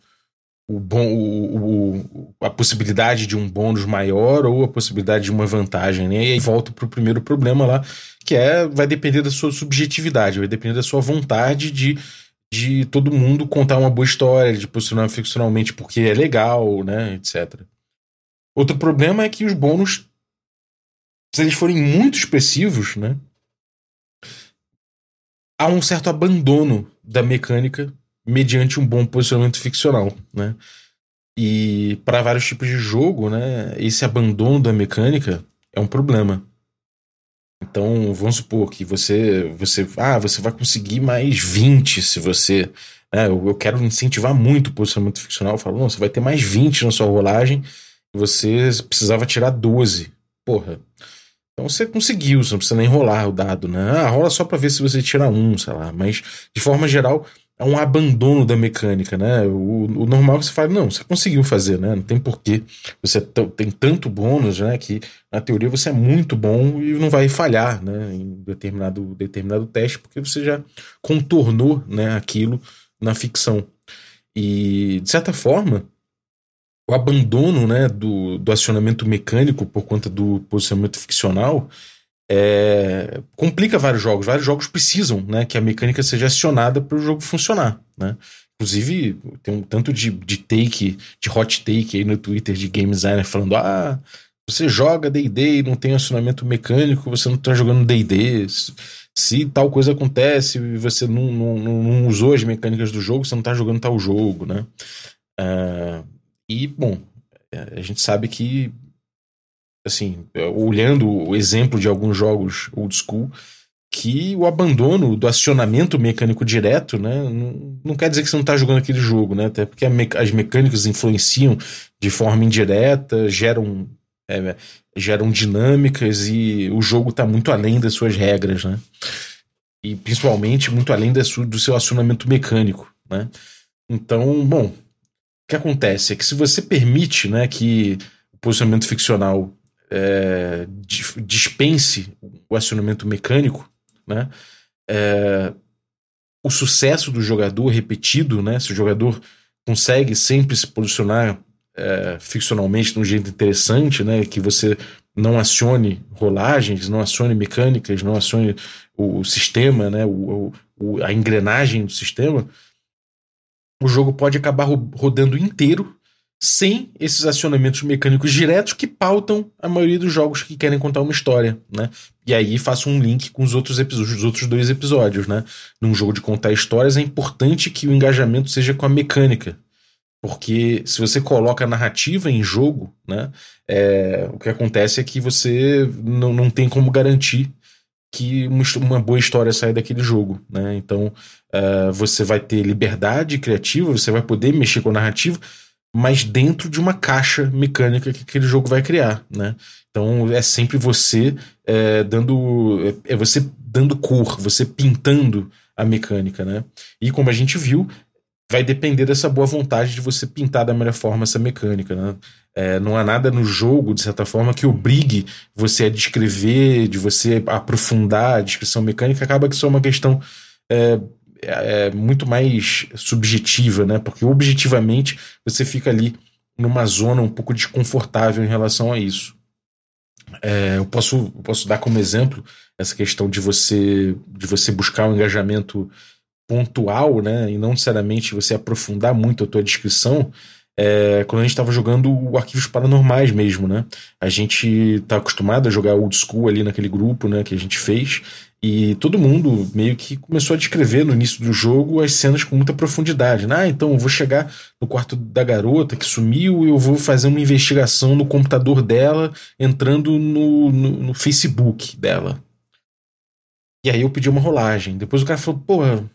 o bom, o, o, a possibilidade de um bônus maior ou a possibilidade de uma vantagem, né? E aí volta para o primeiro problema lá, que é vai depender da sua subjetividade, vai depender da sua vontade de de todo mundo contar uma boa história, de posicionar ficcionalmente porque é legal, né, etc. Outro problema é que os bônus, se eles forem muito expressivos, né, há um certo abandono da mecânica mediante um bom posicionamento ficcional, né? E para vários tipos de jogo, né, esse abandono da mecânica é um problema. Então, vamos supor que você, você, ah, você vai conseguir mais 20 se você, né, eu, eu quero incentivar muito o posicionamento ficcional, eu falo, não, você vai ter mais 20 na sua rolagem você precisava tirar 12. Porra. Então você conseguiu, você não precisa nem rolar o dado, né? Ah, rola só para ver se você tira um, sei lá. Mas, de forma geral, é um abandono da mecânica, né? O, o normal é você fala, não, você conseguiu fazer, né? Não tem porquê. Você tem tanto bônus, né? Que na teoria você é muito bom e não vai falhar, né? Em determinado, determinado teste, porque você já contornou, né? Aquilo na ficção. E, de certa forma, o abandono, né? Do, do acionamento mecânico por conta do posicionamento ficcional é, complica vários jogos. Vários jogos precisam né, que a mecânica seja acionada para o jogo funcionar. Né? Inclusive, tem um tanto de, de take, de hot take aí no Twitter de game designer falando: ah, você joga DD e não tem acionamento mecânico, você não está jogando DD. Se tal coisa acontece e você não, não, não, usou as mecânicas do jogo, você não está jogando tal jogo, né? Uh, e, bom, a gente sabe que assim, olhando o exemplo de alguns jogos old school, que o abandono do acionamento mecânico direto, né, não, não quer dizer que você não está jogando aquele jogo, né, até porque as mecânicas influenciam de forma indireta, geram, é, geram dinâmicas e o jogo está muito além das suas regras, né, e principalmente muito além do seu acionamento mecânico, né. Então, bom, que acontece é que se você permite, né, que o posicionamento ficcional é, dispense o acionamento mecânico, né? É, o sucesso do jogador repetido, né? Se o jogador consegue sempre se posicionar é, ficcionalmente de um jeito interessante, né? Que você não acione rolagens, não acione mecânicas, não acione o, o sistema, né? O, o, a engrenagem do sistema, o jogo pode acabar rodando inteiro sem esses acionamentos mecânicos diretos que pautam a maioria dos jogos que querem contar uma história, né? E aí faço um link com os outros episódios, os outros dois episódios, né? Num jogo de contar histórias é importante que o engajamento seja com a mecânica, porque se você coloca a narrativa em jogo, né? É, o que acontece é que você não, não tem como garantir que uma, boa história saia daquele jogo, né? Então uh, você vai ter liberdade criativa, você vai poder mexer com a narrativa mas dentro de uma caixa mecânica que aquele jogo vai criar, né? Então é sempre você é, dando é, é você dando cor, você pintando a mecânica, né? E como a gente viu, vai depender dessa boa vontade de você pintar da melhor forma essa mecânica, né? É, não há nada no jogo, de certa forma, que obrigue você a descrever, de você aprofundar a descrição mecânica. Acaba que isso é uma questão é, é, é muito mais subjetiva, né? Porque objetivamente você fica ali numa zona um pouco desconfortável em relação a isso. É, eu, posso, posso dar como exemplo essa questão de você de você buscar um engajamento pontual, né, e não necessariamente você aprofundar muito a tua descrição, é, quando a gente estava jogando arquivos paranormais mesmo, né? A gente tá acostumado a jogar old school ali naquele grupo, né, que a gente fez, e todo mundo meio que começou a descrever no início do jogo as cenas com muita profundidade. Né? Ah, então eu vou chegar no quarto da garota que sumiu e eu vou fazer uma investigação no computador dela, entrando no, no, no Facebook dela. E aí eu pedi uma rolagem. Depois o cara falou, porra,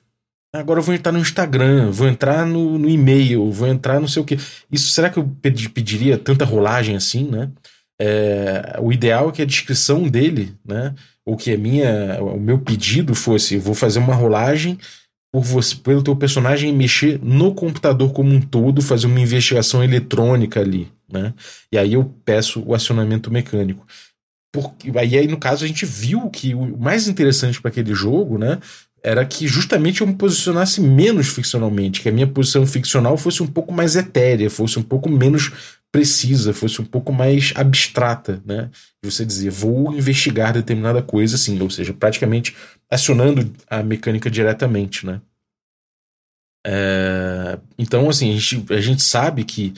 agora eu vou entrar no Instagram, vou entrar no, no e-mail, vou entrar não sei o que. Isso será que eu pediria tanta rolagem assim, né? É, o ideal é que a descrição dele, né? Ou que a minha, o meu pedido fosse, vou fazer uma rolagem por você, pelo teu personagem mexer no computador como um todo, fazer uma investigação eletrônica ali, né? E aí eu peço o acionamento mecânico. Porque, aí, aí, no caso, a gente viu que o mais interessante para aquele jogo, né? Era que justamente eu me posicionasse menos ficcionalmente, que a minha posição ficcional fosse um pouco mais etérea, fosse um pouco menos precisa, fosse um pouco mais abstrata, né? Você dizer, vou investigar determinada coisa, assim, ou seja, praticamente acionando a mecânica diretamente, né? É, então, assim, a gente, a gente sabe que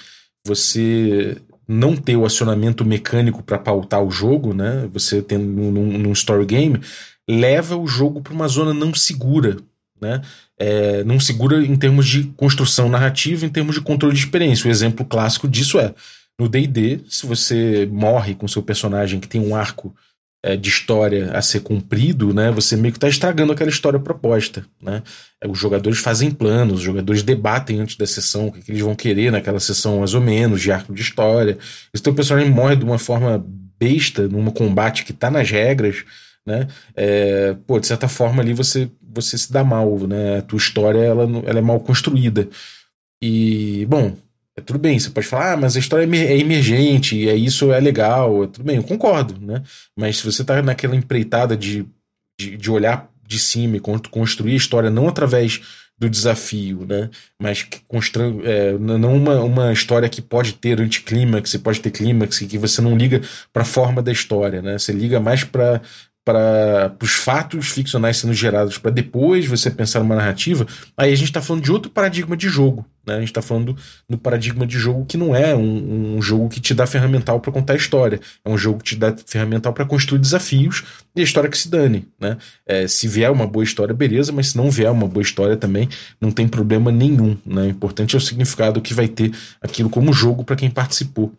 você não ter o acionamento mecânico para pautar o jogo, né? Você tendo num, num story game, leva o jogo para uma zona não segura, né? É, não segura em termos de construção narrativa, em termos de controle de experiência. O exemplo clássico disso é no D&D, se você morre com seu personagem que tem um arco é, de história a ser cumprido, né, você meio que está estragando aquela história proposta. Né? É, os jogadores fazem planos, os jogadores debatem antes da sessão o que, eles vão querer naquela sessão mais ou menos, de arco de história. E se teu personagem morre de uma forma besta, num combate que está nas regras, né? É, pô, de certa forma ali você você se dá mal, né? A tua história ela, ela é mal construída. E, bom, é tudo bem, você pode falar, ah, mas a história é emergente, e é isso é legal, é tudo bem, eu concordo, né? Mas se você tá naquela empreitada de, de, de olhar de cima e construir a história não através do desafio, né? Mas construindo é, não uma, uma história que pode ter anticlímax, pode ter clímax, que você não liga para a forma da história, né? Você liga mais para para os fatos ficcionais sendo gerados para depois você pensar numa narrativa, aí a gente está falando de outro paradigma de jogo. Né? A gente está falando do paradigma de jogo que não é um, um jogo que te dá ferramental para contar a história. É um jogo que te dá ferramental para construir desafios e a história que se dane. Né? É, se vier uma boa história, beleza, mas se não vier uma boa história também, não tem problema nenhum. Né? O importante é o significado que vai ter aquilo como jogo para quem participou.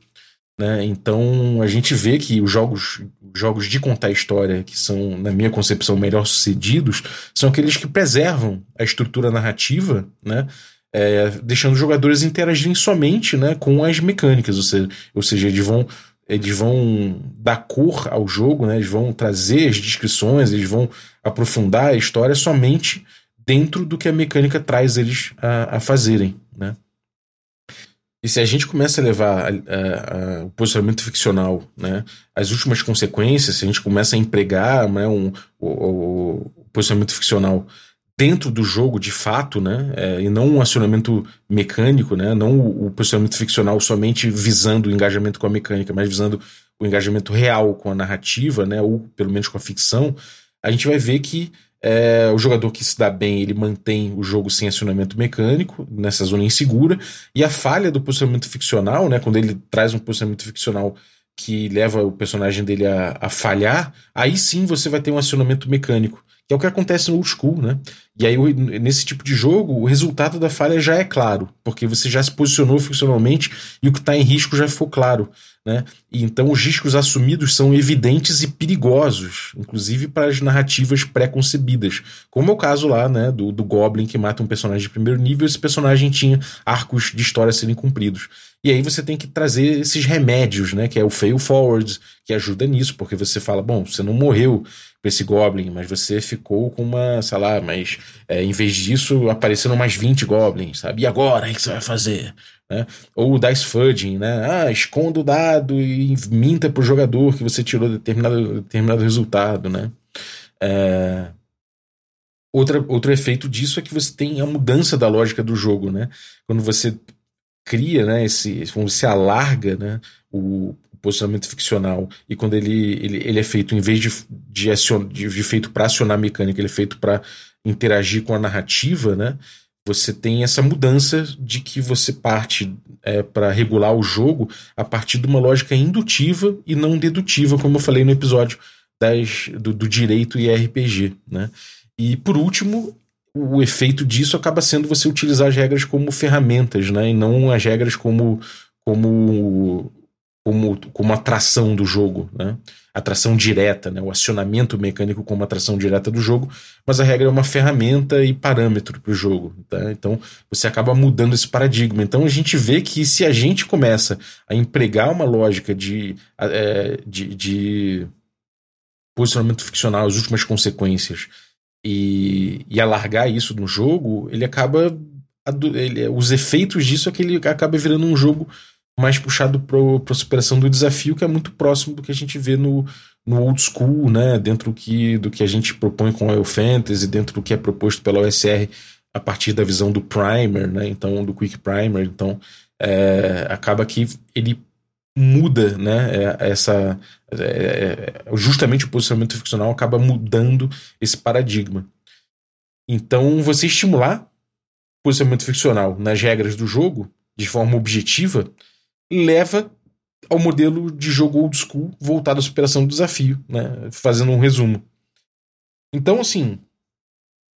Né? Então a gente vê que os jogos, jogos de contar história, que são, na minha concepção, melhor sucedidos, são aqueles que preservam a estrutura narrativa, né? É, deixando os jogadores interagirem somente né, com as mecânicas, ou seja, ou seja, eles vão eles vão dar cor ao jogo, né? eles vão trazer as descrições, eles vão aprofundar a história somente dentro do que a mecânica traz eles a, a fazerem. Né? E se a gente começa a levar a, a, o posicionamento ficcional, né, as últimas consequências, se a gente começa a empregar né, um, o, o, posicionamento ficcional dentro do jogo de fato, né, é, e não um acionamento mecânico, né, não o, o posicionamento ficcional somente visando o engajamento com a mecânica, mas visando o engajamento real com a narrativa, né, ou pelo menos com a ficção, a gente vai ver que é, o jogador que se dá bem, ele mantém o jogo sem acionamento mecânico, nessa zona insegura, e a falha do posicionamento ficcional, né, quando ele traz um posicionamento ficcional que leva o personagem dele a, a falhar, aí sim você vai ter um acionamento mecânico, que é o que acontece no old school, né? E aí, nesse tipo de jogo, o resultado da falha já é claro, porque você já se posicionou funcionalmente e o que está em risco já ficou claro. Né? E então os riscos assumidos são evidentes e perigosos, inclusive para as narrativas pré-concebidas. Como é o caso lá né, do, do Goblin que mata um personagem de primeiro nível, esse personagem tinha arcos de história serem cumpridos. E aí você tem que trazer esses remédios, né? Que é o fail forward, que ajuda nisso, porque você fala, bom, você não morreu esse Goblin, mas você ficou com uma, sei lá, mas é, em vez disso apareceram mais 20 Goblins, sabe? E agora, o que você vai fazer? Né? Ou o dice fudging, né? Ah, esconda o dado e minta pro jogador que você tirou determinado, determinado resultado, né? É... Outra, outro efeito disso é que você tem a mudança da lógica do jogo, né? Quando você cria, né, esse, você alarga, né, o, posicionamento ficcional e quando ele, ele, ele é feito em vez de, de, acion, de, de feito para acionar a mecânica, ele é feito para interagir com a narrativa, né? Você tem essa mudança de que você parte é, para regular o jogo a partir de uma lógica indutiva e não dedutiva, como eu falei no episódio das, do, do direito e RPG, né? E por último, o efeito disso acaba sendo você utilizar as regras como ferramentas, né? E não as regras como, como como, como atração do jogo, né? Atração direta, né? O acionamento mecânico como atração direta do jogo, mas a regra é uma ferramenta e parâmetro para o jogo, tá? Então você acaba mudando esse paradigma. Então a gente vê que se a gente começa a empregar uma lógica de, é, de, de posicionamento ficcional, as últimas consequências, e, e alargar isso no jogo, ele acaba. Ele, os efeitos disso é que ele acaba virando um jogo mais puxado para a superação do desafio, que é muito próximo do que a gente vê no, no old school, né? Dentro do que, do que a gente propõe com o Fantasy, dentro do que é proposto pela OSR a partir da visão do primer, né? Então, do quick primer. Então, é, acaba que ele muda, né? É, essa é, é, justamente o posicionamento ficcional acaba mudando esse paradigma. Então, você estimular posicionamento ficcional nas regras do jogo de forma objetiva leva ao modelo de jogo old school voltado à superação do desafio, né? Fazendo um resumo. Então, assim,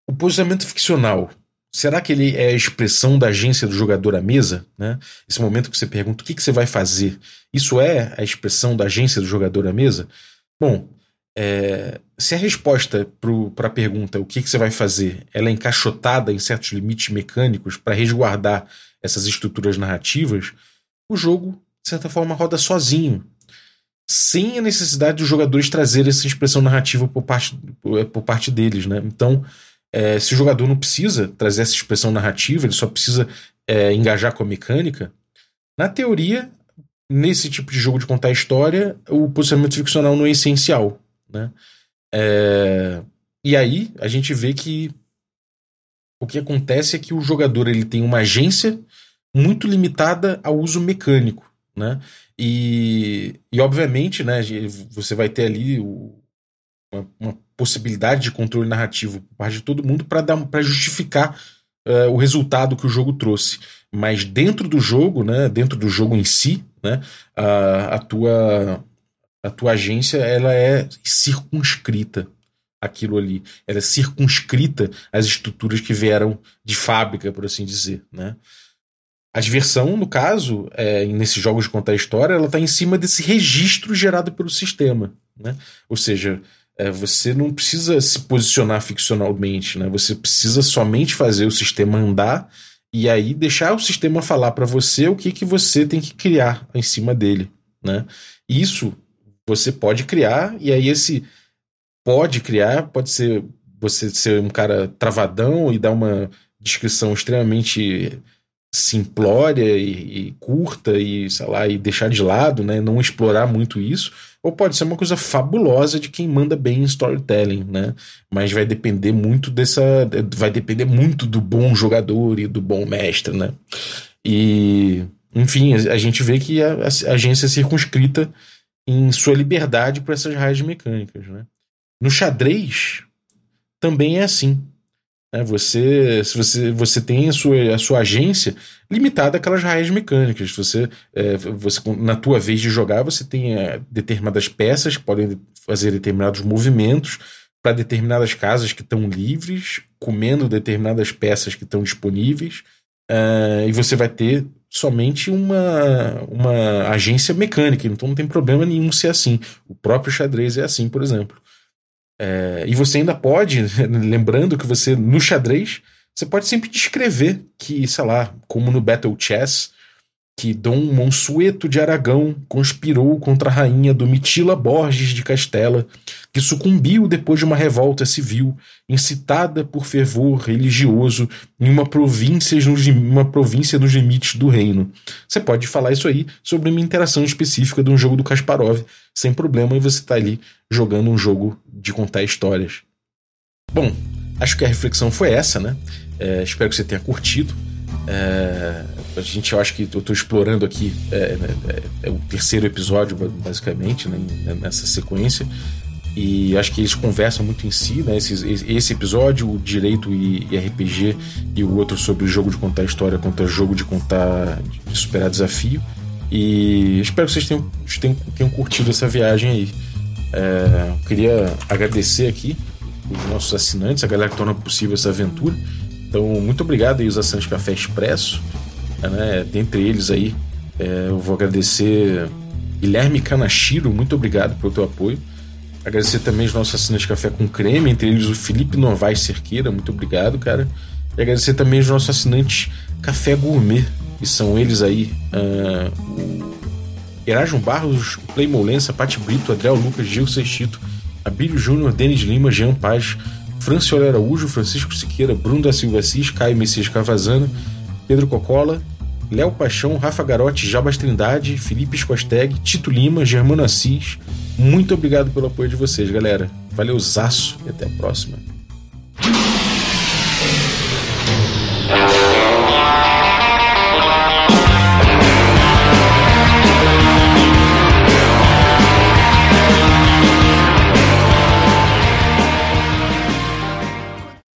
o posicionamento ficcional, será que ele é a expressão da agência do jogador à mesa? Né? Esse momento que você pergunta o que, que você vai fazer, isso é a expressão da agência do jogador à mesa? Bom, é, se a resposta para a pergunta o que, que você vai fazer ela é encaixotada em certos limites mecânicos para resguardar essas estruturas narrativas, o jogo, de certa forma, roda sozinho, sem a necessidade dos jogadores trazer essa expressão narrativa por parte, por, por parte deles. Né? Então, é, se o jogador não precisa trazer essa expressão narrativa, ele só precisa é, engajar com a mecânica, na teoria, nesse tipo de jogo de contar história, o posicionamento ficcional não é essencial. Né? É, e aí a gente vê que o que acontece é que o jogador ele tem uma agência muito limitada ao uso mecânico, né? E, e obviamente, né, você vai ter ali o, uma, uma, possibilidade de controle narrativo por parte de todo mundo para justificar uh, o resultado que o jogo trouxe. Mas dentro do jogo, né, dentro do jogo em si, né, a, a tua a tua agência ela é circunscrita aquilo ali. Ela é circunscrita às estruturas que vieram de fábrica, por assim dizer, né? A diversão, no caso, é, nesses jogos de contar história, ela está em cima desse registro gerado pelo sistema. Né? Ou seja, é, você não precisa se posicionar ficcionalmente, né? você precisa somente fazer o sistema andar e aí deixar o sistema falar para você o que, que você tem que criar em cima dele. Né? Isso você pode criar, e aí esse pode criar, pode ser você ser um cara travadão e dar uma descrição extremamente simplória e, e, curta e sei lá e deixar de lado, né, não explorar muito isso, ou pode ser uma coisa fabulosa de quem manda bem em storytelling, né? Mas vai depender muito dessa, vai depender muito do bom jogador e do bom mestre, né? E enfim, a, gente vê que a, a, agência é circunscrita em sua liberdade por essas raias mecânicas, né? No xadrez também é assim. Né? Você, se você, você tem a sua, a sua agência limitada àquelas raízes mecânicas. Você, é, você, na tua vez de jogar, você tem é, determinadas peças que podem fazer determinados movimentos para determinadas casas que estão livres, comendo determinadas peças que estão disponíveis, uh, e você vai ter somente uma, uma agência mecânica, então não tem problema nenhum ser assim. O próprio xadrez é assim, por exemplo. É, e você ainda pode, lembrando que você, no xadrez, você pode sempre descrever que, sei lá, como no Battle Chess, que Dom Monsueto de Aragão conspirou contra a rainha Domitila Borges de Castela, que sucumbiu depois de uma revolta civil incitada por fervor religioso em uma província, uma província nos limites do reino. Você pode falar isso aí sobre uma interação específica de um jogo do Kasparov, sem problema, e você está ali jogando um jogo de contar histórias. Bom, acho que a reflexão foi essa, né? É, espero que você tenha curtido. É, a gente, eu acho que eu estou explorando aqui é, é, é, o terceiro episódio, basicamente, né, nessa sequência. E acho que eles conversam muito em si, né? Esse, esse episódio, o direito e, e, RPG, e o outro sobre o jogo de contar história contra jogo de contar, de superar desafio. E espero que vocês tenham, tenham, tenham curtido essa viagem aí. É, queria agradecer aqui os nossos assinantes, a galera que torna possível essa aventura. Então, muito obrigado aí os assinantes Café Expresso. Né? Dentre eles aí, é, eu vou agradecer Guilherme Canachiro, muito obrigado pelo teu apoio. Agradecer também os nossos assinantes Café com Creme, entre eles o Felipe Novaes Cerqueira, muito obrigado, cara. E agradecer também os nossos assinantes Café Gourmet, que são eles aí, uh, o Erasmo Barros, Play Molença, Pati Brito, Adriel Lucas, Gil Sextito, Abílio Júnior, Denis Lima, Jean Paz, Franciola Araújo, Francisco Siqueira, Bruno da Silva Assis, Caio Messias Cavazana, Pedro Cocola, Léo Paixão, Rafa Garotti, Jabas Trindade, Felipe Escosteg, Tito Lima, Germano Assis. Muito obrigado pelo apoio de vocês, galera. Valeu, zaço e até a próxima.